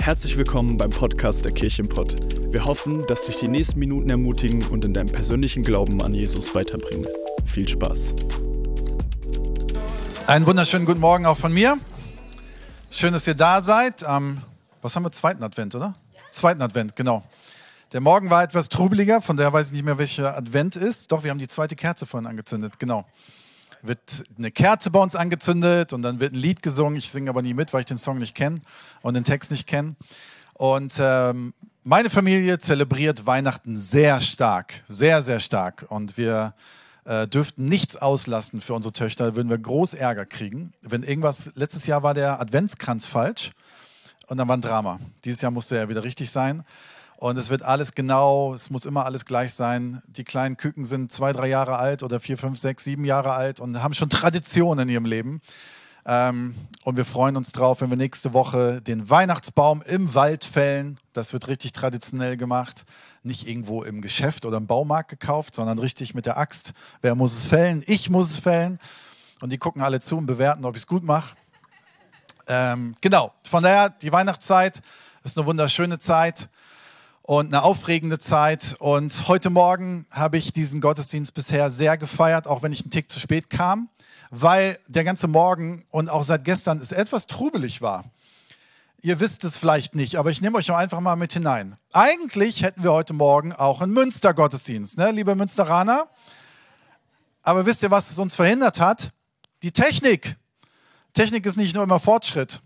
Herzlich willkommen beim Podcast der Kirchenpott. Wir hoffen, dass dich die nächsten Minuten ermutigen und in deinem persönlichen Glauben an Jesus weiterbringen. Viel Spaß. Einen wunderschönen guten Morgen auch von mir. Schön, dass ihr da seid. Am, was haben wir, zweiten Advent, oder? Zweiten Advent, genau. Der Morgen war etwas trubeliger, von daher weiß ich nicht mehr, welcher Advent ist. Doch, wir haben die zweite Kerze vorhin angezündet, genau wird eine Kerze bei uns angezündet und dann wird ein Lied gesungen. Ich singe aber nie mit, weil ich den Song nicht kenne und den Text nicht kenne. Und ähm, meine Familie zelebriert Weihnachten sehr stark, sehr, sehr stark. Und wir äh, dürften nichts auslassen für unsere Töchter, würden wir groß Ärger kriegen. Wenn irgendwas, letztes Jahr war der Adventskranz falsch und dann war ein Drama. Dieses Jahr musste er wieder richtig sein. Und es wird alles genau, es muss immer alles gleich sein. Die kleinen Küken sind zwei, drei Jahre alt oder vier, fünf, sechs, sieben Jahre alt und haben schon Tradition in ihrem Leben. Ähm, und wir freuen uns drauf, wenn wir nächste Woche den Weihnachtsbaum im Wald fällen. Das wird richtig traditionell gemacht. Nicht irgendwo im Geschäft oder im Baumarkt gekauft, sondern richtig mit der Axt. Wer muss es fällen? Ich muss es fällen. Und die gucken alle zu und bewerten, ob ich es gut mache. Ähm, genau, von daher, die Weihnachtszeit ist eine wunderschöne Zeit und eine aufregende Zeit. Und heute Morgen habe ich diesen Gottesdienst bisher sehr gefeiert, auch wenn ich einen Tick zu spät kam, weil der ganze Morgen und auch seit gestern es etwas trubelig war. Ihr wisst es vielleicht nicht, aber ich nehme euch einfach mal mit hinein. Eigentlich hätten wir heute Morgen auch einen Münster-Gottesdienst, ne, liebe Münsteraner. Aber wisst ihr, was es uns verhindert hat? Die Technik. Technik ist nicht nur immer Fortschritt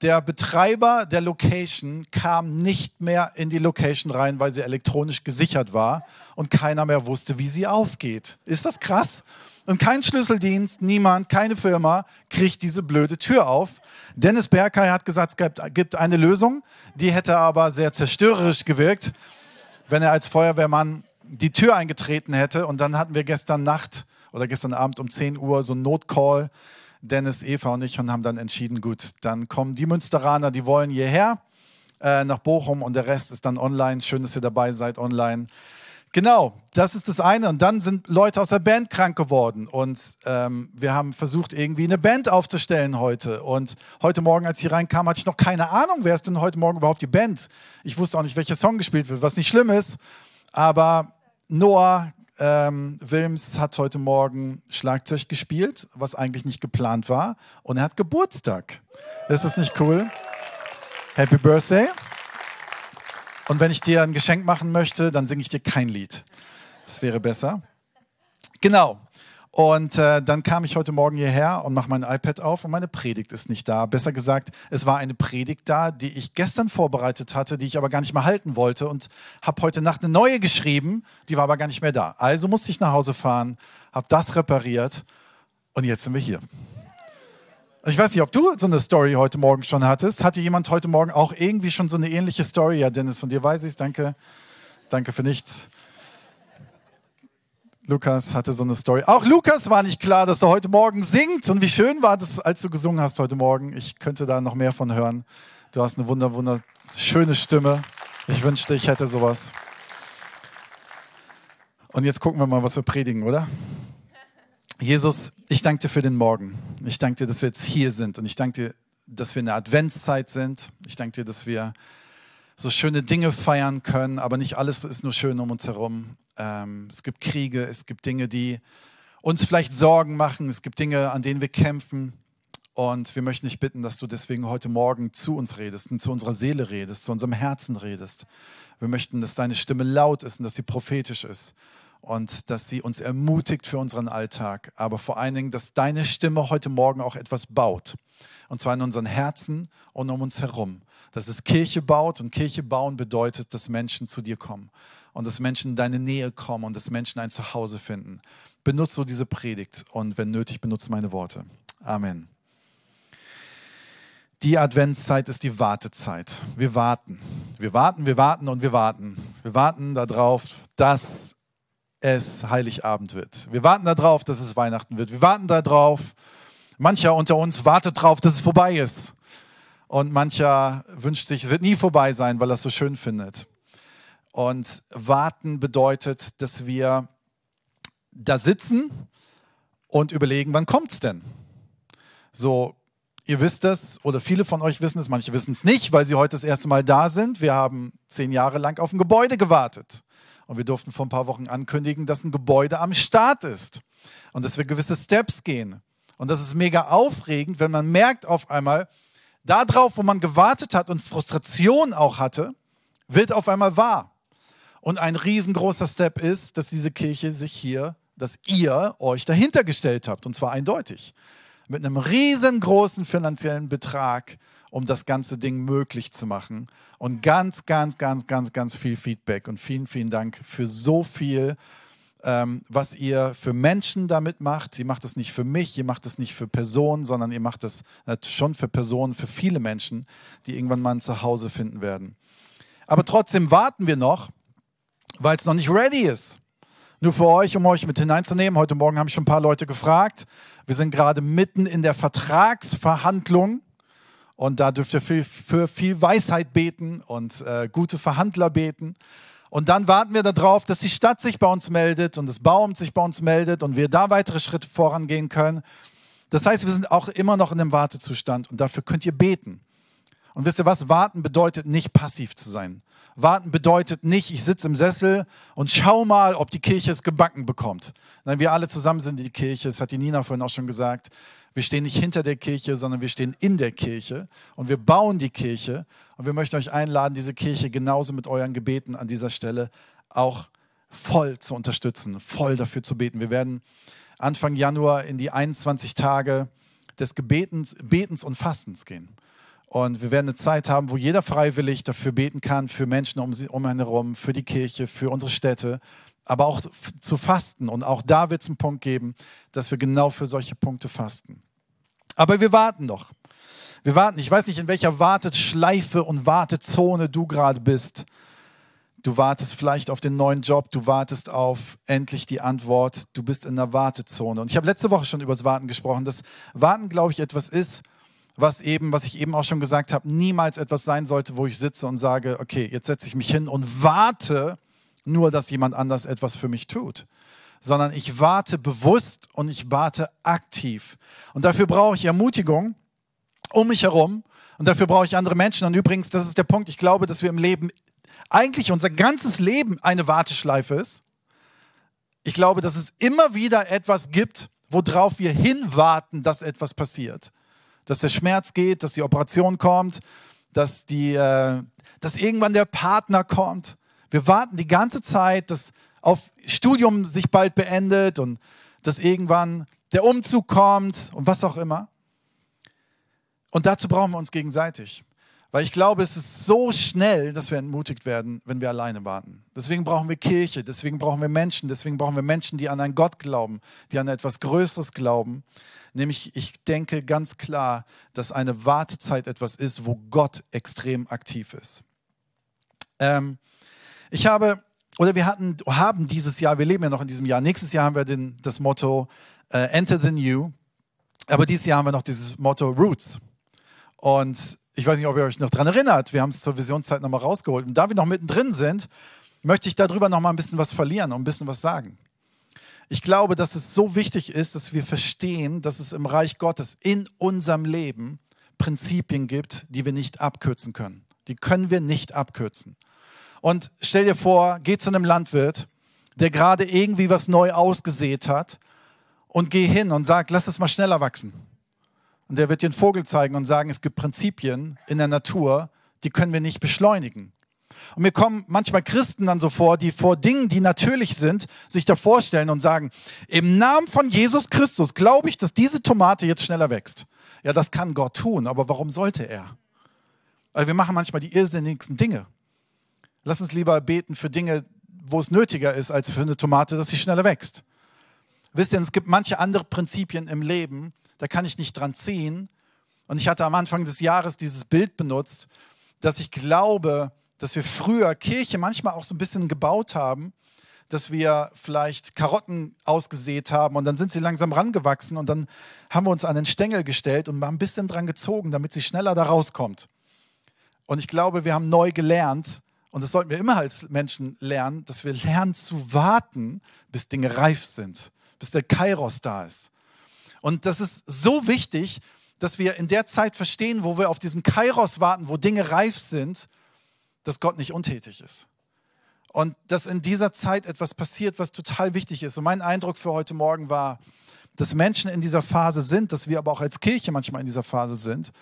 der Betreiber der Location kam nicht mehr in die Location rein, weil sie elektronisch gesichert war und keiner mehr wusste, wie sie aufgeht. Ist das krass? Und kein Schlüsseldienst, niemand, keine Firma kriegt diese blöde Tür auf. Dennis Berkay hat gesagt, es gibt eine Lösung, die hätte aber sehr zerstörerisch gewirkt, wenn er als Feuerwehrmann die Tür eingetreten hätte. Und dann hatten wir gestern Nacht oder gestern Abend um 10 Uhr so einen Notcall Dennis, Eva und ich und haben dann entschieden, gut, dann kommen die Münsteraner, die wollen hierher äh, nach Bochum und der Rest ist dann online. Schön, dass ihr dabei seid online. Genau, das ist das eine. Und dann sind Leute aus der Band krank geworden. Und ähm, wir haben versucht, irgendwie eine Band aufzustellen heute. Und heute Morgen, als ich hier reinkam, hatte ich noch keine Ahnung, wer ist denn heute Morgen überhaupt die Band. Ich wusste auch nicht, welcher Song gespielt wird, was nicht schlimm ist. Aber Noah ähm, Wilms hat heute Morgen Schlagzeug gespielt, was eigentlich nicht geplant war. Und er hat Geburtstag. Ist das nicht cool? Happy Birthday. Und wenn ich dir ein Geschenk machen möchte, dann singe ich dir kein Lied. Das wäre besser. Genau. Und äh, dann kam ich heute Morgen hierher und mache mein iPad auf und meine Predigt ist nicht da. Besser gesagt, es war eine Predigt da, die ich gestern vorbereitet hatte, die ich aber gar nicht mehr halten wollte und habe heute Nacht eine neue geschrieben, die war aber gar nicht mehr da. Also musste ich nach Hause fahren, habe das repariert und jetzt sind wir hier. Ich weiß nicht, ob du so eine Story heute Morgen schon hattest. Hatte jemand heute Morgen auch irgendwie schon so eine ähnliche Story? Ja, Dennis, von dir weiß ich es. Danke. Danke für nichts. Lukas hatte so eine Story. Auch Lukas war nicht klar, dass er heute Morgen singt. Und wie schön war das, als du gesungen hast heute Morgen. Ich könnte da noch mehr von hören. Du hast eine wunder, wunderschöne Stimme. Ich wünschte, ich hätte sowas. Und jetzt gucken wir mal, was wir predigen, oder? Jesus, ich danke dir für den Morgen. Ich danke dir, dass wir jetzt hier sind. Und ich danke dir, dass wir in der Adventszeit sind. Ich danke dir, dass wir so schöne Dinge feiern können, aber nicht alles ist nur schön um uns herum. Ähm, es gibt Kriege, es gibt Dinge, die uns vielleicht Sorgen machen, es gibt Dinge, an denen wir kämpfen. Und wir möchten dich bitten, dass du deswegen heute Morgen zu uns redest und zu unserer Seele redest, zu unserem Herzen redest. Wir möchten, dass deine Stimme laut ist und dass sie prophetisch ist und dass sie uns ermutigt für unseren Alltag. Aber vor allen Dingen, dass deine Stimme heute Morgen auch etwas baut. Und zwar in unseren Herzen und um uns herum. Dass es Kirche baut und Kirche bauen bedeutet, dass Menschen zu dir kommen und dass Menschen in deine Nähe kommen und dass Menschen ein Zuhause finden. Benutze so diese Predigt und wenn nötig, benutze meine Worte. Amen. Die Adventszeit ist die Wartezeit. Wir warten. Wir warten, wir warten und wir warten. Wir warten darauf, dass es Heiligabend wird. Wir warten darauf, dass es Weihnachten wird. Wir warten darauf. Mancher unter uns wartet darauf, dass es vorbei ist. Und mancher wünscht sich, es wird nie vorbei sein, weil er es so schön findet. Und warten bedeutet, dass wir da sitzen und überlegen, wann kommt es denn? So ihr wisst es oder viele von euch wissen es, manche wissen es nicht, weil sie heute das erste Mal da sind. Wir haben zehn Jahre lang auf ein Gebäude gewartet. Und wir durften vor ein paar Wochen ankündigen, dass ein Gebäude am Start ist und dass wir gewisse Steps gehen. Und das ist mega aufregend, wenn man merkt auf einmal, darauf, wo man gewartet hat und Frustration auch hatte, wird auf einmal wahr. Und ein riesengroßer Step ist, dass diese Kirche sich hier, dass ihr euch dahinter gestellt habt. Und zwar eindeutig. Mit einem riesengroßen finanziellen Betrag, um das ganze Ding möglich zu machen. Und ganz, ganz, ganz, ganz, ganz viel Feedback. Und vielen, vielen Dank für so viel, ähm, was ihr für Menschen damit macht. Sie macht es nicht für mich, ihr macht es nicht für Personen, sondern ihr macht es schon für Personen, für viele Menschen, die irgendwann mal ein Zuhause finden werden. Aber trotzdem warten wir noch, weil es noch nicht ready ist. Nur für euch, um euch mit hineinzunehmen. Heute Morgen haben ich schon ein paar Leute gefragt. Wir sind gerade mitten in der Vertragsverhandlung. Und da dürft ihr für viel Weisheit beten und äh, gute Verhandler beten. Und dann warten wir darauf, dass die Stadt sich bei uns meldet und das Bauamt sich bei uns meldet und wir da weitere Schritte vorangehen können. Das heißt, wir sind auch immer noch in einem Wartezustand und dafür könnt ihr beten. Und wisst ihr was? Warten bedeutet nicht passiv zu sein. Warten bedeutet nicht, ich sitze im Sessel und schau mal, ob die Kirche es gebacken bekommt. Nein, wir alle zusammen sind die Kirche, das hat die Nina vorhin auch schon gesagt. Wir stehen nicht hinter der Kirche, sondern wir stehen in der Kirche und wir bauen die Kirche. Und wir möchten euch einladen, diese Kirche genauso mit euren Gebeten an dieser Stelle auch voll zu unterstützen, voll dafür zu beten. Wir werden Anfang Januar in die 21 Tage des Gebetens, Betens und Fastens gehen. Und wir werden eine Zeit haben, wo jeder freiwillig dafür beten kann, für Menschen um, sie, um einen herum, für die Kirche, für unsere Städte, aber auch zu fasten. Und auch da wird es einen Punkt geben, dass wir genau für solche Punkte fasten. Aber wir warten noch. Wir warten. Ich weiß nicht, in welcher Warteschleife und Wartezone du gerade bist. Du wartest vielleicht auf den neuen Job, du wartest auf endlich die Antwort, du bist in einer Wartezone. Und ich habe letzte Woche schon über das Warten gesprochen, dass Warten, glaube ich, etwas ist, was eben, was ich eben auch schon gesagt habe, niemals etwas sein sollte, wo ich sitze und sage, okay, jetzt setze ich mich hin und warte nur, dass jemand anders etwas für mich tut, sondern ich warte bewusst und ich warte aktiv. Und dafür brauche ich Ermutigung um mich herum und dafür brauche ich andere Menschen. Und übrigens, das ist der Punkt, ich glaube, dass wir im Leben eigentlich unser ganzes Leben eine Warteschleife ist. Ich glaube, dass es immer wieder etwas gibt, worauf wir hinwarten, dass etwas passiert dass der Schmerz geht, dass die Operation kommt, dass, die, äh, dass irgendwann der Partner kommt. Wir warten die ganze Zeit, dass auf Studium sich bald beendet und dass irgendwann der Umzug kommt und was auch immer. Und dazu brauchen wir uns gegenseitig. Weil ich glaube, es ist so schnell, dass wir entmutigt werden, wenn wir alleine warten. Deswegen brauchen wir Kirche, deswegen brauchen wir Menschen, deswegen brauchen wir Menschen, die an einen Gott glauben, die an etwas Größeres glauben, Nämlich, ich denke ganz klar, dass eine Wartezeit etwas ist, wo Gott extrem aktiv ist. Ähm, ich habe, oder wir hatten, haben dieses Jahr, wir leben ja noch in diesem Jahr, nächstes Jahr haben wir den, das Motto äh, Enter the New, aber dieses Jahr haben wir noch dieses Motto Roots. Und ich weiß nicht, ob ihr euch noch daran erinnert, wir haben es zur Visionszeit nochmal rausgeholt. Und da wir noch mittendrin sind, möchte ich darüber nochmal ein bisschen was verlieren und ein bisschen was sagen. Ich glaube, dass es so wichtig ist, dass wir verstehen, dass es im Reich Gottes in unserem Leben Prinzipien gibt, die wir nicht abkürzen können. Die können wir nicht abkürzen. Und stell dir vor, geh zu einem Landwirt, der gerade irgendwie was neu ausgesät hat und geh hin und sag, lass es mal schneller wachsen. Und der wird dir einen Vogel zeigen und sagen, es gibt Prinzipien in der Natur, die können wir nicht beschleunigen. Und mir kommen manchmal Christen dann so vor, die vor Dingen, die natürlich sind, sich da vorstellen und sagen, im Namen von Jesus Christus glaube ich, dass diese Tomate jetzt schneller wächst. Ja, das kann Gott tun, aber warum sollte er? Weil wir machen manchmal die irrsinnigsten Dinge. Lass uns lieber beten für Dinge, wo es nötiger ist, als für eine Tomate, dass sie schneller wächst. Wisst ihr, es gibt manche andere Prinzipien im Leben, da kann ich nicht dran ziehen. Und ich hatte am Anfang des Jahres dieses Bild benutzt, dass ich glaube, dass wir früher Kirche manchmal auch so ein bisschen gebaut haben, dass wir vielleicht Karotten ausgesät haben und dann sind sie langsam rangewachsen und dann haben wir uns an den Stängel gestellt und mal ein bisschen dran gezogen, damit sie schneller da rauskommt. Und ich glaube, wir haben neu gelernt, und das sollten wir immer als Menschen lernen, dass wir lernen zu warten, bis Dinge reif sind, bis der Kairos da ist. Und das ist so wichtig, dass wir in der Zeit verstehen, wo wir auf diesen Kairos warten, wo Dinge reif sind, dass Gott nicht untätig ist. Und dass in dieser Zeit etwas passiert, was total wichtig ist. Und mein Eindruck für heute Morgen war, dass Menschen in dieser Phase sind, dass wir aber auch als Kirche manchmal in dieser Phase sind.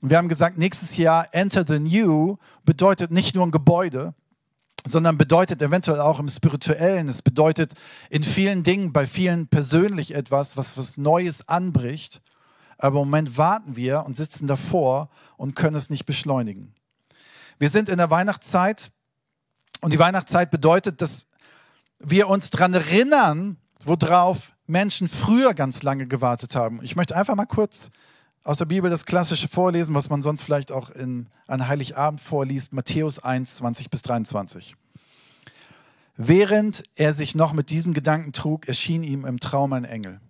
Und wir haben gesagt, nächstes Jahr Enter the New bedeutet nicht nur ein Gebäude, sondern bedeutet eventuell auch im Spirituellen. Es bedeutet in vielen Dingen, bei vielen persönlich etwas, was was Neues anbricht. Aber im Moment warten wir und sitzen davor und können es nicht beschleunigen. Wir sind in der Weihnachtszeit und die Weihnachtszeit bedeutet, dass wir uns daran erinnern, worauf Menschen früher ganz lange gewartet haben. Ich möchte einfach mal kurz aus der Bibel das Klassische vorlesen, was man sonst vielleicht auch in, an Heiligabend vorliest, Matthäus 1, 20 bis 23. Während er sich noch mit diesen Gedanken trug, erschien ihm im Traum ein Engel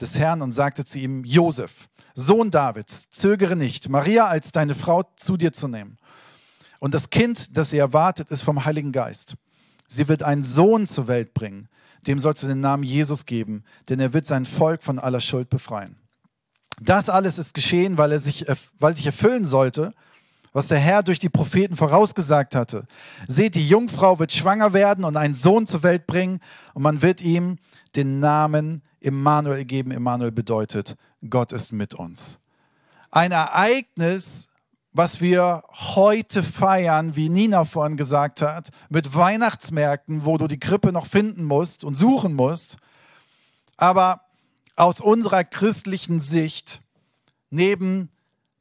des Herrn und sagte zu ihm, Josef, Sohn Davids, zögere nicht, Maria als deine Frau zu dir zu nehmen. Und das Kind, das sie erwartet, ist vom Heiligen Geist. Sie wird einen Sohn zur Welt bringen. Dem sollst du den Namen Jesus geben, denn er wird sein Volk von aller Schuld befreien. Das alles ist geschehen, weil er sich, weil sich erfüllen sollte, was der Herr durch die Propheten vorausgesagt hatte. Seht, die Jungfrau wird schwanger werden und einen Sohn zur Welt bringen und man wird ihm den Namen Immanuel geben. Immanuel bedeutet, Gott ist mit uns. Ein Ereignis, was wir heute feiern, wie Nina vorhin gesagt hat, mit Weihnachtsmärkten, wo du die Krippe noch finden musst und suchen musst. Aber aus unserer christlichen Sicht, neben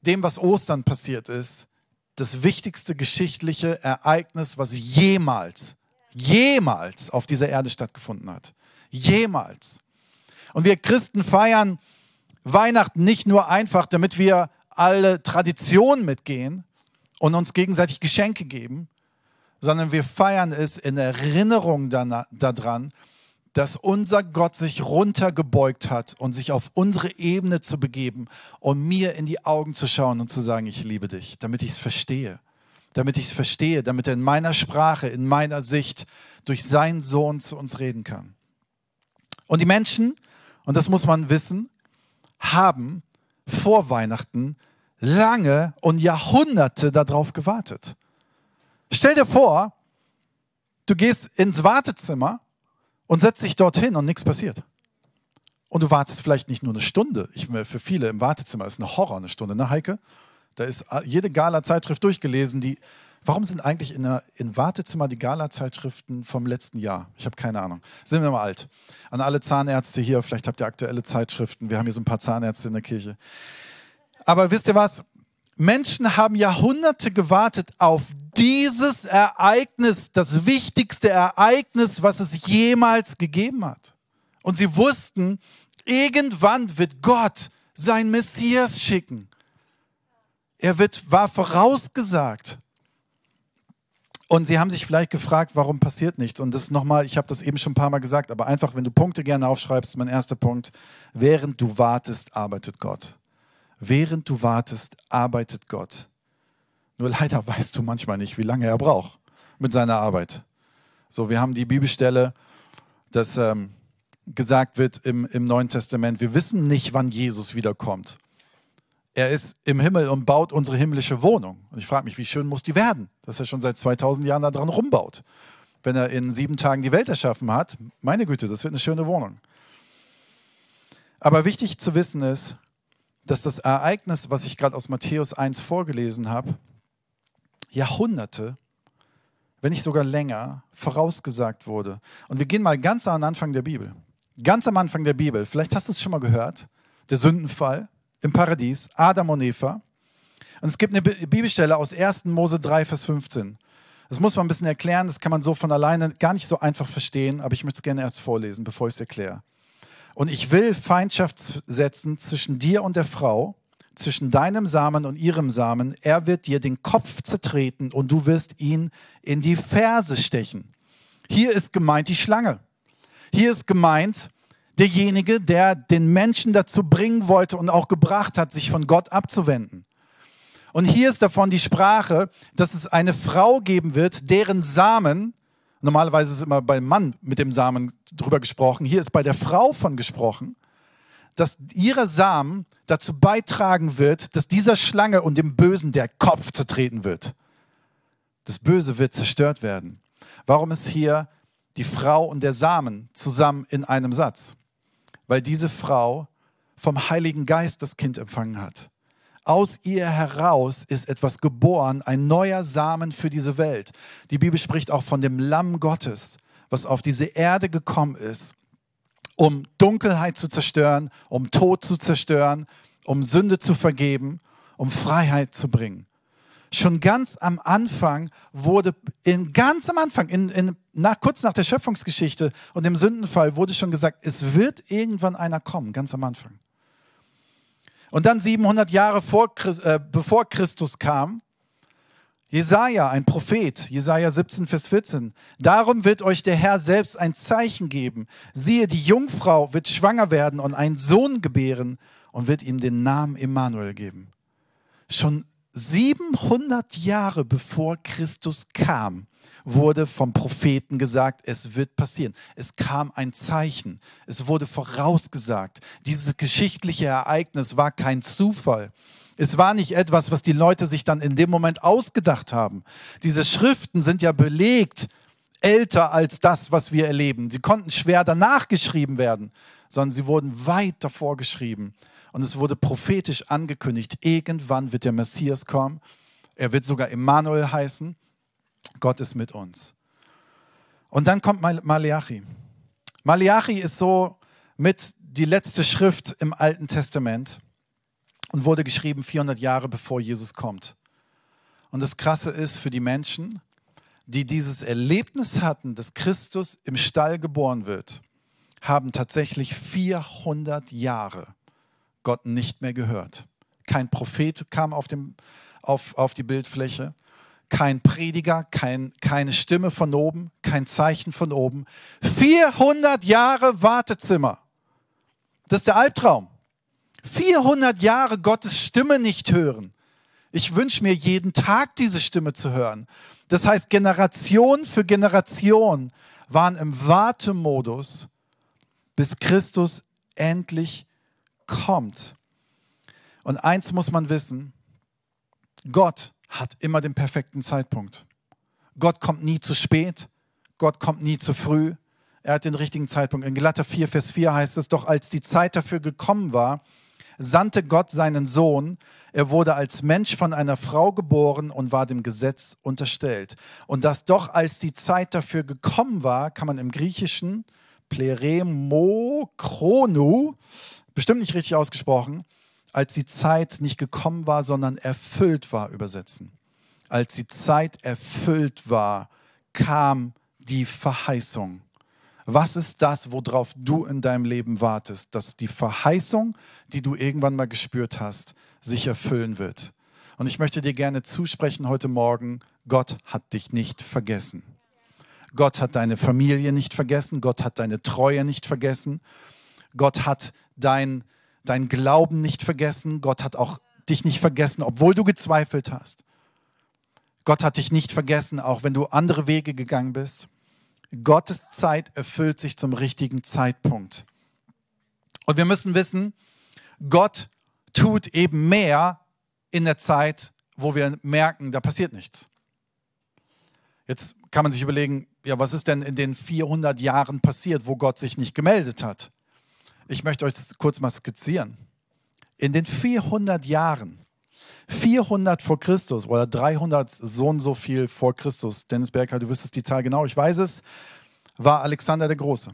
dem, was Ostern passiert ist, das wichtigste geschichtliche Ereignis, was jemals, jemals auf dieser Erde stattgefunden hat. Jemals. Und wir Christen feiern Weihnachten nicht nur einfach, damit wir alle Traditionen mitgehen und uns gegenseitig Geschenke geben, sondern wir feiern es in Erinnerung daran, dass unser Gott sich runtergebeugt hat und sich auf unsere Ebene zu begeben und mir in die Augen zu schauen und zu sagen, ich liebe dich, damit ich es verstehe. Damit ich es verstehe, damit er in meiner Sprache, in meiner Sicht durch seinen Sohn zu uns reden kann. Und die Menschen, und das muss man wissen, haben vor Weihnachten lange und Jahrhunderte darauf gewartet. Stell dir vor, du gehst ins Wartezimmer und setzt dich dorthin und nichts passiert. Und du wartest vielleicht nicht nur eine Stunde. Ich, für viele im Wartezimmer ist eine Horror eine Stunde, ne Heike? Da ist jede Gala-Zeitschrift durchgelesen, die. Warum sind eigentlich in, der, in Wartezimmer die Gala-Zeitschriften vom letzten Jahr? Ich habe keine Ahnung. Sind wir mal alt. An alle Zahnärzte hier, vielleicht habt ihr aktuelle Zeitschriften. Wir haben hier so ein paar Zahnärzte in der Kirche. Aber wisst ihr was? Menschen haben Jahrhunderte gewartet auf dieses Ereignis, das wichtigste Ereignis, was es jemals gegeben hat. Und sie wussten, irgendwann wird Gott sein Messias schicken. Er wird, war vorausgesagt. Und sie haben sich vielleicht gefragt, warum passiert nichts? Und das nochmal, ich habe das eben schon ein paar Mal gesagt, aber einfach, wenn du Punkte gerne aufschreibst, mein erster Punkt, während du wartest, arbeitet Gott. Während du wartest, arbeitet Gott. Nur leider weißt du manchmal nicht, wie lange er braucht mit seiner Arbeit. So, wir haben die Bibelstelle, dass ähm, gesagt wird im, im Neuen Testament, wir wissen nicht, wann Jesus wiederkommt. Er ist im Himmel und baut unsere himmlische Wohnung. Und ich frage mich, wie schön muss die werden, dass er schon seit 2000 Jahren daran rumbaut. Wenn er in sieben Tagen die Welt erschaffen hat, meine Güte, das wird eine schöne Wohnung. Aber wichtig zu wissen ist, dass das Ereignis, was ich gerade aus Matthäus 1 vorgelesen habe, Jahrhunderte, wenn nicht sogar länger, vorausgesagt wurde. Und wir gehen mal ganz am Anfang der Bibel. Ganz am Anfang der Bibel. Vielleicht hast du es schon mal gehört. Der Sündenfall im Paradies, Adam und Eva. Und es gibt eine Bibelstelle aus 1. Mose 3, Vers 15. Das muss man ein bisschen erklären, das kann man so von alleine gar nicht so einfach verstehen, aber ich möchte es gerne erst vorlesen, bevor ich es erkläre. Und ich will Feindschaft setzen zwischen dir und der Frau, zwischen deinem Samen und ihrem Samen. Er wird dir den Kopf zertreten und du wirst ihn in die Ferse stechen. Hier ist gemeint die Schlange. Hier ist gemeint derjenige, der den Menschen dazu bringen wollte und auch gebracht hat, sich von Gott abzuwenden. Und hier ist davon die Sprache, dass es eine Frau geben wird, deren Samen Normalerweise ist immer beim Mann mit dem Samen drüber gesprochen. Hier ist bei der Frau von gesprochen, dass ihre Samen dazu beitragen wird, dass dieser Schlange und dem Bösen der Kopf zertreten wird. Das Böse wird zerstört werden. Warum ist hier die Frau und der Samen zusammen in einem Satz? Weil diese Frau vom Heiligen Geist das Kind empfangen hat. Aus ihr heraus ist etwas geboren, ein neuer Samen für diese Welt. Die Bibel spricht auch von dem Lamm Gottes, was auf diese Erde gekommen ist, um Dunkelheit zu zerstören, um Tod zu zerstören, um Sünde zu vergeben, um Freiheit zu bringen. Schon ganz am Anfang wurde, in, ganz am Anfang, in, in, nach, kurz nach der Schöpfungsgeschichte und dem Sündenfall, wurde schon gesagt, es wird irgendwann einer kommen, ganz am Anfang. Und dann 700 Jahre vor, äh, bevor Christus kam, Jesaja, ein Prophet, Jesaja 17, Vers 14. Darum wird euch der Herr selbst ein Zeichen geben. Siehe, die Jungfrau wird schwanger werden und einen Sohn gebären und wird ihm den Namen Immanuel geben. Schon 700 Jahre bevor Christus kam, wurde vom Propheten gesagt, es wird passieren. Es kam ein Zeichen. Es wurde vorausgesagt. Dieses geschichtliche Ereignis war kein Zufall. Es war nicht etwas, was die Leute sich dann in dem Moment ausgedacht haben. Diese Schriften sind ja belegt älter als das, was wir erleben. Sie konnten schwer danach geschrieben werden, sondern sie wurden weit davor geschrieben. Und es wurde prophetisch angekündigt, irgendwann wird der Messias kommen. Er wird sogar Immanuel heißen. Gott ist mit uns. Und dann kommt Malachi. Malachi ist so mit die letzte Schrift im Alten Testament und wurde geschrieben 400 Jahre bevor Jesus kommt. Und das Krasse ist für die Menschen, die dieses Erlebnis hatten, dass Christus im Stall geboren wird, haben tatsächlich 400 Jahre Gott nicht mehr gehört. Kein Prophet kam auf, dem, auf, auf die Bildfläche, kein Prediger, kein, keine Stimme von oben, kein Zeichen von oben. 400 Jahre Wartezimmer. Das ist der Albtraum. 400 Jahre Gottes Stimme nicht hören. Ich wünsche mir jeden Tag diese Stimme zu hören. Das heißt, Generation für Generation waren im Wartemodus, bis Christus endlich kommt. Und eins muss man wissen, Gott hat immer den perfekten Zeitpunkt. Gott kommt nie zu spät, Gott kommt nie zu früh, er hat den richtigen Zeitpunkt. In Galater 4, Vers 4 heißt es doch, als die Zeit dafür gekommen war, sandte Gott seinen Sohn. Er wurde als Mensch von einer Frau geboren und war dem Gesetz unterstellt. Und dass doch als die Zeit dafür gekommen war, kann man im Griechischen Pleremo bestimmt nicht richtig ausgesprochen, als die Zeit nicht gekommen war, sondern erfüllt war, übersetzen. Als die Zeit erfüllt war, kam die Verheißung. Was ist das, worauf du in deinem Leben wartest? Dass die Verheißung, die du irgendwann mal gespürt hast, sich erfüllen wird. Und ich möchte dir gerne zusprechen heute Morgen, Gott hat dich nicht vergessen. Gott hat deine Familie nicht vergessen. Gott hat deine Treue nicht vergessen. Gott hat dein, dein Glauben nicht vergessen. Gott hat auch dich nicht vergessen, obwohl du gezweifelt hast. Gott hat dich nicht vergessen, auch wenn du andere Wege gegangen bist. Gottes Zeit erfüllt sich zum richtigen Zeitpunkt. Und wir müssen wissen, Gott tut eben mehr in der Zeit, wo wir merken, da passiert nichts. Jetzt kann man sich überlegen, ja, was ist denn in den 400 Jahren passiert, wo Gott sich nicht gemeldet hat? Ich möchte euch das kurz mal skizzieren. In den 400 Jahren, 400 vor Christus oder 300 so und so viel vor Christus, Dennis Berger, du wüsstest die Zahl genau, ich weiß es, war Alexander der Große.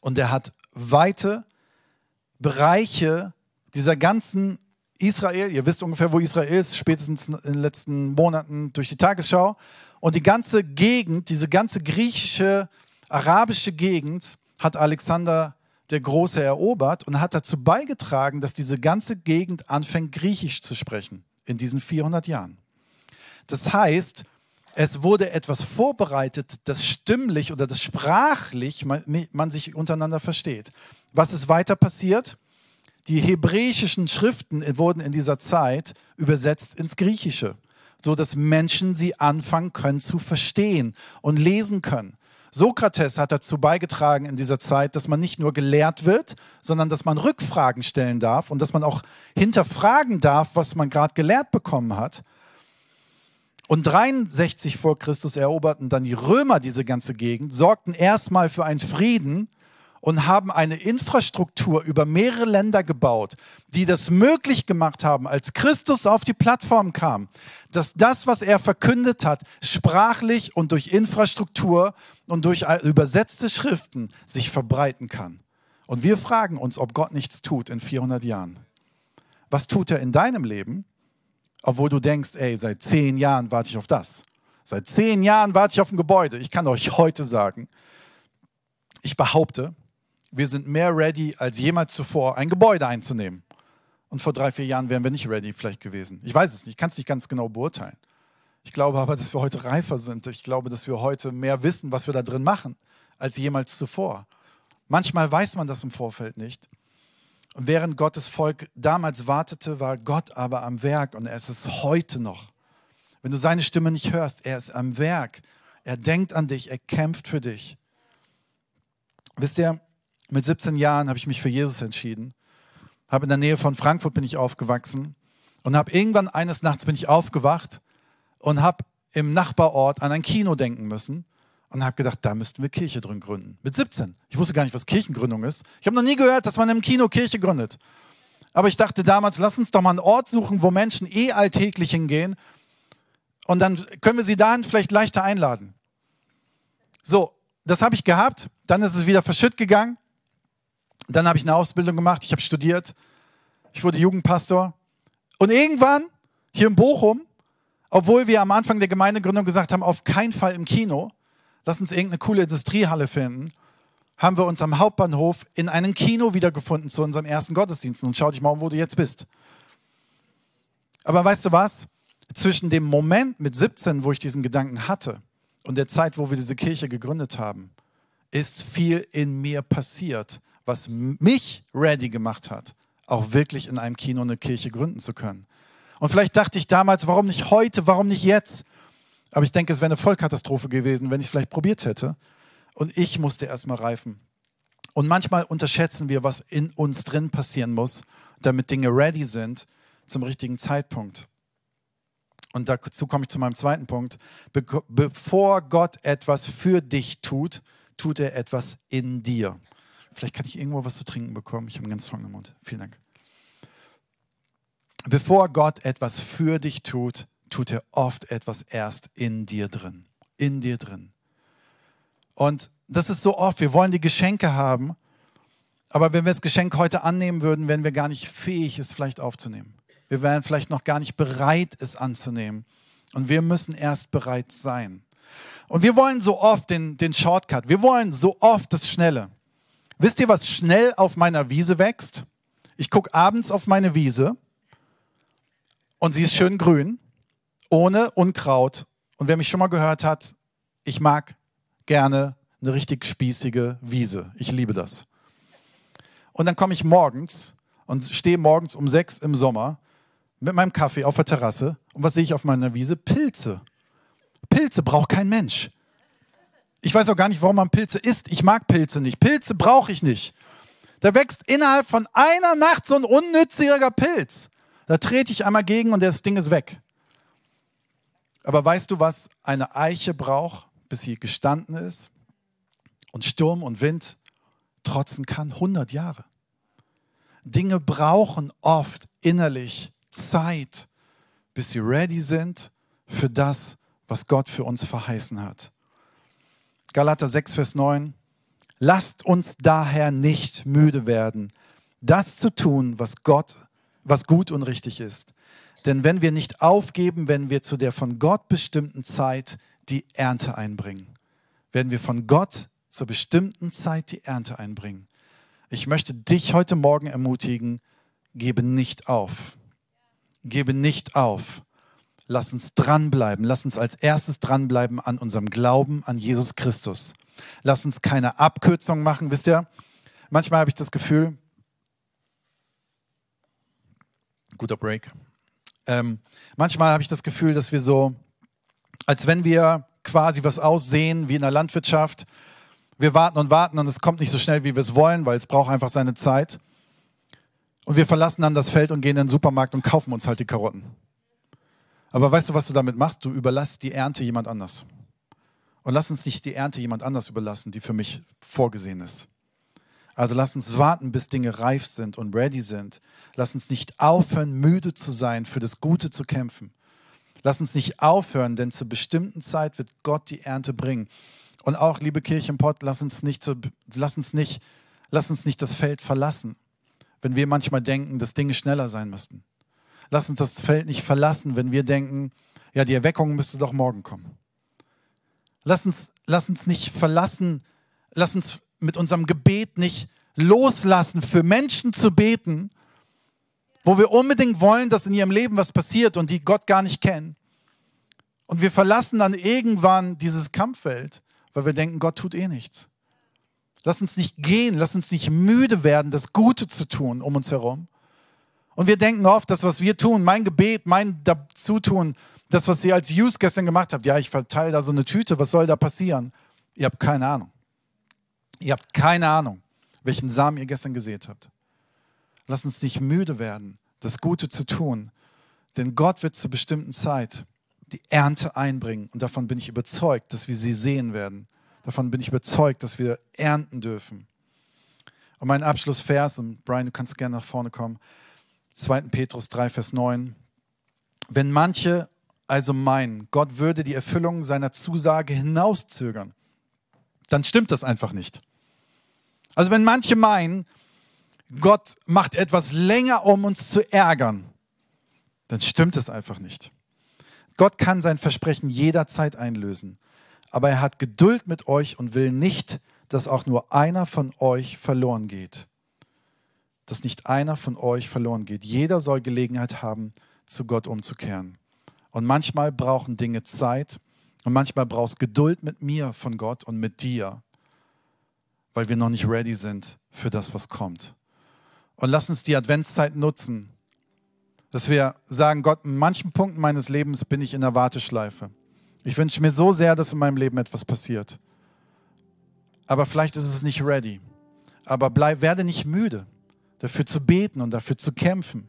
Und er hat weite Bereiche dieser ganzen Israel, ihr wisst ungefähr, wo Israel ist, spätestens in den letzten Monaten durch die Tagesschau. Und die ganze Gegend, diese ganze griechische, arabische Gegend hat Alexander der Große erobert und hat dazu beigetragen, dass diese ganze Gegend anfängt, Griechisch zu sprechen in diesen 400 Jahren. Das heißt, es wurde etwas vorbereitet, das stimmlich oder das sprachlich man, man sich untereinander versteht. Was ist weiter passiert? Die hebräischen Schriften wurden in dieser Zeit übersetzt ins Griechische, so dass Menschen sie anfangen können zu verstehen und lesen können Sokrates hat dazu beigetragen in dieser Zeit, dass man nicht nur gelehrt wird, sondern dass man Rückfragen stellen darf und dass man auch hinterfragen darf, was man gerade gelehrt bekommen hat. Und 63 vor Christus eroberten dann die Römer diese ganze Gegend, sorgten erstmal für einen Frieden und haben eine Infrastruktur über mehrere Länder gebaut, die das möglich gemacht haben, als Christus auf die Plattform kam, dass das, was er verkündet hat, sprachlich und durch Infrastruktur und durch übersetzte Schriften sich verbreiten kann. Und wir fragen uns, ob Gott nichts tut in 400 Jahren. Was tut er in deinem Leben, obwohl du denkst, ey, seit zehn Jahren warte ich auf das. Seit zehn Jahren warte ich auf ein Gebäude. Ich kann euch heute sagen, ich behaupte, wir sind mehr ready als jemals zuvor, ein Gebäude einzunehmen. Und vor drei, vier Jahren wären wir nicht ready vielleicht gewesen. Ich weiß es nicht, ich kann es nicht ganz genau beurteilen. Ich glaube aber, dass wir heute reifer sind. Ich glaube, dass wir heute mehr wissen, was wir da drin machen, als jemals zuvor. Manchmal weiß man das im Vorfeld nicht. Und während Gottes Volk damals wartete, war Gott aber am Werk und er ist es heute noch. Wenn du seine Stimme nicht hörst, er ist am Werk. Er denkt an dich, er kämpft für dich. Wisst ihr, mit 17 Jahren habe ich mich für Jesus entschieden. Habe in der Nähe von Frankfurt bin ich aufgewachsen und habe irgendwann eines Nachts bin ich aufgewacht und habe im Nachbarort an ein Kino denken müssen und habe gedacht, da müssten wir Kirche drin gründen. Mit 17. Ich wusste gar nicht, was Kirchengründung ist. Ich habe noch nie gehört, dass man im Kino Kirche gründet. Aber ich dachte damals, lass uns doch mal einen Ort suchen, wo Menschen eh alltäglich hingehen und dann können wir sie dahin vielleicht leichter einladen. So, das habe ich gehabt. Dann ist es wieder verschütt gegangen. Dann habe ich eine Ausbildung gemacht, ich habe studiert, ich wurde Jugendpastor. Und irgendwann, hier in Bochum, obwohl wir am Anfang der Gemeindegründung gesagt haben, auf keinen Fall im Kino, lass uns irgendeine coole Industriehalle finden, haben wir uns am Hauptbahnhof in einem Kino wiedergefunden zu unserem ersten Gottesdienst. Und schau dich mal um, wo du jetzt bist. Aber weißt du was? Zwischen dem Moment mit 17, wo ich diesen Gedanken hatte, und der Zeit, wo wir diese Kirche gegründet haben, ist viel in mir passiert, was mich ready gemacht hat, auch wirklich in einem Kino eine Kirche gründen zu können. Und vielleicht dachte ich damals, warum nicht heute, warum nicht jetzt? Aber ich denke, es wäre eine Vollkatastrophe gewesen, wenn ich es vielleicht probiert hätte. Und ich musste erstmal reifen. Und manchmal unterschätzen wir, was in uns drin passieren muss, damit Dinge ready sind zum richtigen Zeitpunkt. Und dazu komme ich zu meinem zweiten Punkt. Be bevor Gott etwas für dich tut, tut er etwas in dir. Vielleicht kann ich irgendwo was zu trinken bekommen. Ich habe einen ganz trockenen Mund. Vielen Dank. Bevor Gott etwas für dich tut, tut er oft etwas erst in dir drin. In dir drin. Und das ist so oft. Wir wollen die Geschenke haben, aber wenn wir das Geschenk heute annehmen würden, wären wir gar nicht fähig, es vielleicht aufzunehmen. Wir wären vielleicht noch gar nicht bereit, es anzunehmen. Und wir müssen erst bereit sein. Und wir wollen so oft den, den Shortcut. Wir wollen so oft das Schnelle. Wisst ihr, was schnell auf meiner Wiese wächst? Ich gucke abends auf meine Wiese und sie ist schön grün, ohne Unkraut. Und wer mich schon mal gehört hat, ich mag gerne eine richtig spießige Wiese. Ich liebe das. Und dann komme ich morgens und stehe morgens um sechs im Sommer mit meinem Kaffee auf der Terrasse. Und was sehe ich auf meiner Wiese? Pilze. Pilze braucht kein Mensch. Ich weiß auch gar nicht, warum man Pilze isst. Ich mag Pilze nicht. Pilze brauche ich nicht. Da wächst innerhalb von einer Nacht so ein unnütziger Pilz. Da trete ich einmal gegen und das Ding ist weg. Aber weißt du, was eine Eiche braucht, bis sie gestanden ist und Sturm und Wind trotzen kann? 100 Jahre. Dinge brauchen oft innerlich Zeit, bis sie ready sind für das, was Gott für uns verheißen hat. Galater 6, Vers 9. Lasst uns daher nicht müde werden, das zu tun, was Gott, was gut und richtig ist. Denn wenn wir nicht aufgeben, wenn wir zu der von Gott bestimmten Zeit die Ernte einbringen. Werden wir von Gott zur bestimmten Zeit die Ernte einbringen. Ich möchte dich heute Morgen ermutigen, gebe nicht auf. Gebe nicht auf. Lass uns dranbleiben. Lass uns als erstes dranbleiben an unserem Glauben an Jesus Christus. Lass uns keine Abkürzung machen. Wisst ihr, manchmal habe ich das Gefühl, guter Break, ähm, manchmal habe ich das Gefühl, dass wir so, als wenn wir quasi was aussehen wie in der Landwirtschaft. Wir warten und warten und es kommt nicht so schnell, wie wir es wollen, weil es braucht einfach seine Zeit. Und wir verlassen dann das Feld und gehen in den Supermarkt und kaufen uns halt die Karotten. Aber weißt du, was du damit machst? Du überlässt die Ernte jemand anders. Und lass uns nicht die Ernte jemand anders überlassen, die für mich vorgesehen ist. Also lass uns warten, bis Dinge reif sind und ready sind. Lass uns nicht aufhören, müde zu sein, für das Gute zu kämpfen. Lass uns nicht aufhören, denn zur bestimmten Zeit wird Gott die Ernte bringen. Und auch, liebe Kirchenpott, lass uns nicht, zu, lass uns nicht, lass uns nicht das Feld verlassen, wenn wir manchmal denken, dass Dinge schneller sein müssten. Lass uns das Feld nicht verlassen, wenn wir denken, ja, die Erweckung müsste doch morgen kommen. Lass uns, lass uns nicht verlassen, lass uns mit unserem Gebet nicht loslassen, für Menschen zu beten, wo wir unbedingt wollen, dass in ihrem Leben was passiert und die Gott gar nicht kennen. Und wir verlassen dann irgendwann dieses Kampffeld, weil wir denken, Gott tut eh nichts. Lass uns nicht gehen, lass uns nicht müde werden, das Gute zu tun um uns herum. Und wir denken oft, das, was wir tun, mein Gebet, mein Dazutun, das, was ihr als Youth gestern gemacht habt, ja, ich verteile da so eine Tüte, was soll da passieren? Ihr habt keine Ahnung. Ihr habt keine Ahnung, welchen Samen ihr gestern gesät habt. Lass uns nicht müde werden, das Gute zu tun, denn Gott wird zur bestimmten Zeit die Ernte einbringen und davon bin ich überzeugt, dass wir sie sehen werden. Davon bin ich überzeugt, dass wir ernten dürfen. Und mein Abschlussvers, und Brian, du kannst gerne nach vorne kommen, 2. Petrus 3, Vers 9. Wenn manche also meinen, Gott würde die Erfüllung seiner Zusage hinauszögern, dann stimmt das einfach nicht. Also wenn manche meinen, Gott macht etwas länger, um uns zu ärgern, dann stimmt es einfach nicht. Gott kann sein Versprechen jederzeit einlösen, aber er hat Geduld mit euch und will nicht, dass auch nur einer von euch verloren geht. Dass nicht einer von euch verloren geht. Jeder soll Gelegenheit haben, zu Gott umzukehren. Und manchmal brauchen Dinge Zeit und manchmal brauchst Geduld mit mir von Gott und mit dir, weil wir noch nicht ready sind für das, was kommt. Und lass uns die Adventszeit nutzen, dass wir sagen, Gott, in manchen Punkten meines Lebens bin ich in der Warteschleife. Ich wünsche mir so sehr, dass in meinem Leben etwas passiert. Aber vielleicht ist es nicht ready. Aber bleib, werde nicht müde, dafür zu beten und dafür zu kämpfen.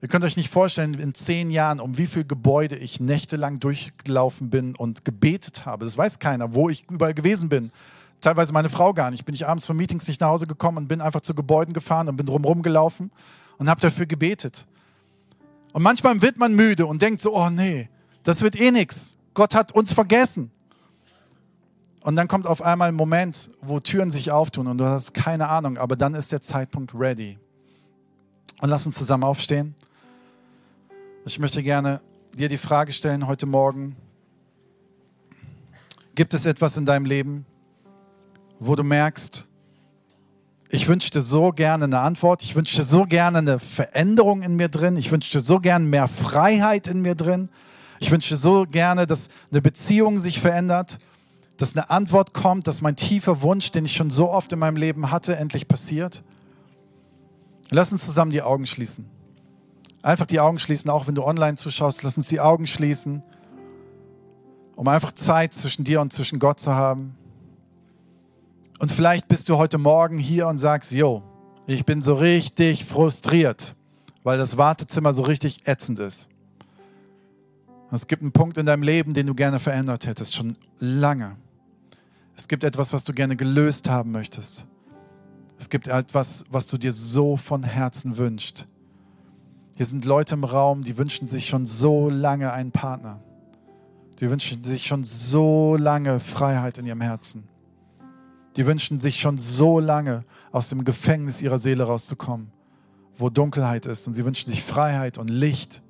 Ihr könnt euch nicht vorstellen, in zehn Jahren, um wie viele Gebäude ich nächtelang durchgelaufen bin und gebetet habe. Das weiß keiner, wo ich überall gewesen bin. Teilweise meine Frau gar nicht. Bin ich abends von Meetings nicht nach Hause gekommen und bin einfach zu Gebäuden gefahren und bin drumherum gelaufen und habe dafür gebetet. Und manchmal wird man müde und denkt so, oh nee, das wird eh nichts. Gott hat uns vergessen. Und dann kommt auf einmal ein Moment, wo Türen sich auftun und du hast keine Ahnung, aber dann ist der Zeitpunkt ready. Und lass uns zusammen aufstehen. Ich möchte gerne dir die Frage stellen heute Morgen. Gibt es etwas in deinem Leben, wo du merkst, ich wünschte so gerne eine Antwort. Ich wünschte so gerne eine Veränderung in mir drin. Ich wünschte so gerne mehr Freiheit in mir drin. Ich wünschte so gerne, dass eine Beziehung sich verändert, dass eine Antwort kommt, dass mein tiefer Wunsch, den ich schon so oft in meinem Leben hatte, endlich passiert. Lass uns zusammen die Augen schließen. Einfach die Augen schließen, auch wenn du online zuschaust. Lass uns die Augen schließen, um einfach Zeit zwischen dir und zwischen Gott zu haben. Und vielleicht bist du heute Morgen hier und sagst, yo, ich bin so richtig frustriert, weil das Wartezimmer so richtig ätzend ist. Es gibt einen Punkt in deinem Leben, den du gerne verändert hättest, schon lange. Es gibt etwas, was du gerne gelöst haben möchtest. Es gibt etwas, was du dir so von Herzen wünschst. Hier sind Leute im Raum, die wünschen sich schon so lange einen Partner. Die wünschen sich schon so lange Freiheit in ihrem Herzen. Die wünschen sich schon so lange aus dem Gefängnis ihrer Seele rauszukommen, wo Dunkelheit ist. Und sie wünschen sich Freiheit und Licht.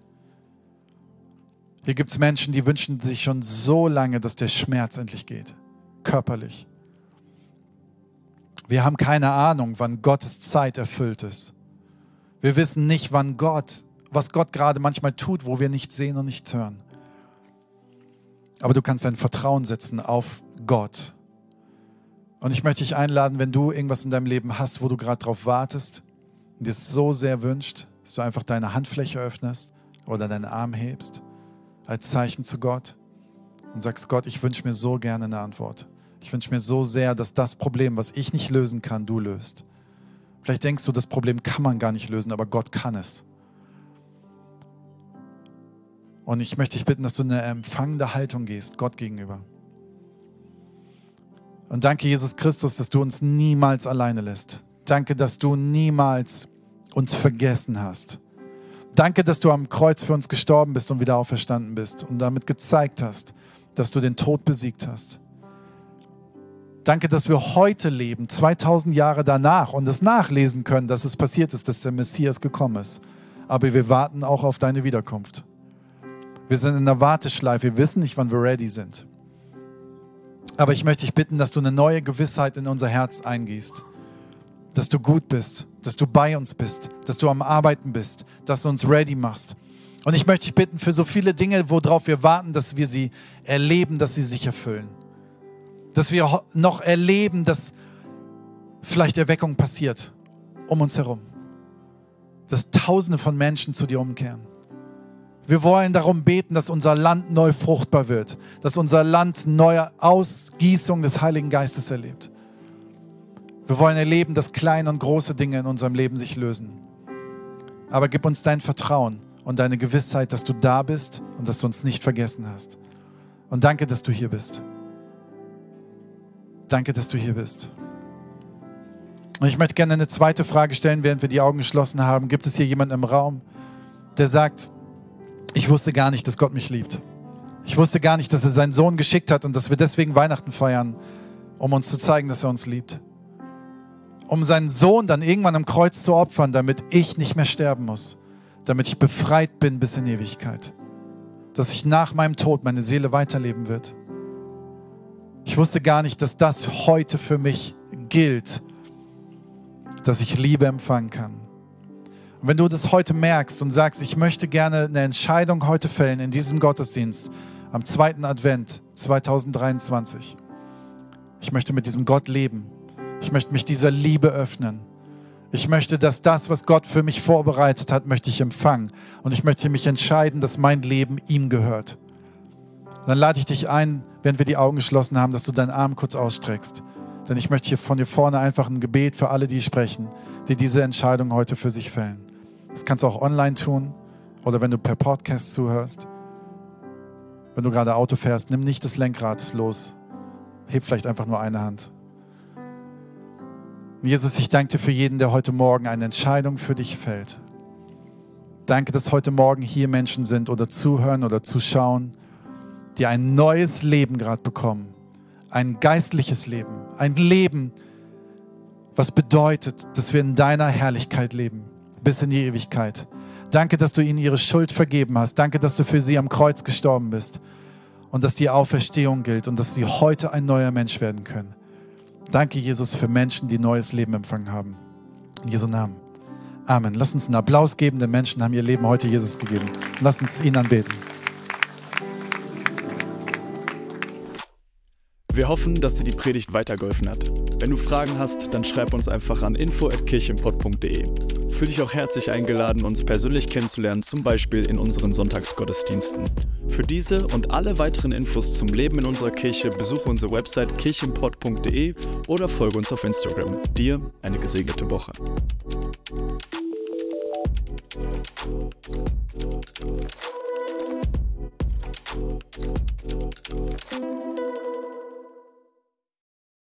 Hier gibt es Menschen, die wünschen sich schon so lange, dass der Schmerz endlich geht, körperlich. Wir haben keine Ahnung, wann Gottes Zeit erfüllt ist. Wir wissen nicht, wann Gott, was Gott gerade manchmal tut, wo wir nichts sehen und nichts hören. Aber du kannst dein Vertrauen setzen auf Gott und ich möchte dich einladen, wenn du irgendwas in deinem Leben hast, wo du gerade drauf wartest und dir es so sehr wünscht, dass du einfach deine Handfläche öffnest oder deinen Arm hebst als Zeichen zu Gott. Und sagst, Gott, ich wünsche mir so gerne eine Antwort. Ich wünsche mir so sehr, dass das Problem, was ich nicht lösen kann, du löst. Vielleicht denkst du, das Problem kann man gar nicht lösen, aber Gott kann es. Und ich möchte dich bitten, dass du in eine empfangende Haltung gehst, Gott gegenüber. Und danke, Jesus Christus, dass du uns niemals alleine lässt. Danke, dass du niemals uns vergessen hast. Danke, dass du am Kreuz für uns gestorben bist und wieder auferstanden bist und damit gezeigt hast, dass du den Tod besiegt hast. Danke, dass wir heute leben, 2000 Jahre danach und es nachlesen können, dass es passiert ist, dass der Messias gekommen ist. Aber wir warten auch auf deine Wiederkunft. Wir sind in der Warteschleife, wir wissen nicht, wann wir ready sind. Aber ich möchte dich bitten, dass du eine neue Gewissheit in unser Herz eingehst. Dass du gut bist, dass du bei uns bist, dass du am Arbeiten bist, dass du uns ready machst. Und ich möchte dich bitten für so viele Dinge, worauf wir warten, dass wir sie erleben, dass sie sich erfüllen. Dass wir noch erleben, dass vielleicht Erweckung passiert um uns herum. Dass Tausende von Menschen zu dir umkehren. Wir wollen darum beten, dass unser Land neu fruchtbar wird, dass unser Land neue Ausgießung des Heiligen Geistes erlebt. Wir wollen erleben, dass kleine und große Dinge in unserem Leben sich lösen. Aber gib uns dein Vertrauen und deine Gewissheit, dass du da bist und dass du uns nicht vergessen hast. Und danke, dass du hier bist. Danke, dass du hier bist. Und ich möchte gerne eine zweite Frage stellen, während wir die Augen geschlossen haben. Gibt es hier jemanden im Raum, der sagt, ich wusste gar nicht, dass Gott mich liebt. Ich wusste gar nicht, dass er seinen Sohn geschickt hat und dass wir deswegen Weihnachten feiern, um uns zu zeigen, dass er uns liebt. Um seinen Sohn dann irgendwann am Kreuz zu opfern, damit ich nicht mehr sterben muss. Damit ich befreit bin bis in Ewigkeit. Dass ich nach meinem Tod meine Seele weiterleben wird. Ich wusste gar nicht, dass das heute für mich gilt, dass ich Liebe empfangen kann. Und wenn du das heute merkst und sagst, ich möchte gerne eine Entscheidung heute fällen in diesem Gottesdienst am zweiten Advent 2023. Ich möchte mit diesem Gott leben. Ich möchte mich dieser Liebe öffnen. Ich möchte, dass das, was Gott für mich vorbereitet hat, möchte ich empfangen. Und ich möchte mich entscheiden, dass mein Leben ihm gehört. Dann lade ich dich ein, während wir die Augen geschlossen haben, dass du deinen Arm kurz ausstreckst. Denn ich möchte hier von dir vorne einfach ein Gebet für alle, die sprechen, die diese Entscheidung heute für sich fällen. Das kannst du auch online tun oder wenn du per Podcast zuhörst. Wenn du gerade Auto fährst, nimm nicht das Lenkrad los. Heb vielleicht einfach nur eine Hand. Jesus, ich danke dir für jeden, der heute Morgen eine Entscheidung für dich fällt. Danke, dass heute Morgen hier Menschen sind oder zuhören oder zuschauen, die ein neues Leben gerade bekommen. Ein geistliches Leben. Ein Leben, was bedeutet, dass wir in deiner Herrlichkeit leben bis in die Ewigkeit. Danke, dass du ihnen ihre Schuld vergeben hast. Danke, dass du für sie am Kreuz gestorben bist und dass die Auferstehung gilt und dass sie heute ein neuer Mensch werden können. Danke, Jesus, für Menschen, die neues Leben empfangen haben. In Jesu Namen. Amen. Lass uns einen Applaus geben, denn Menschen haben ihr Leben heute Jesus gegeben. Lass uns ihn anbeten. Wir hoffen, dass dir die Predigt weitergeholfen hat. Wenn du Fragen hast, dann schreib uns einfach an info.kirchenpott.de. Fühl dich auch herzlich eingeladen, uns persönlich kennenzulernen, zum Beispiel in unseren Sonntagsgottesdiensten. Für diese und alle weiteren Infos zum Leben in unserer Kirche besuche unsere Website kirchenpott.de oder folge uns auf Instagram. Dir eine gesegnete Woche.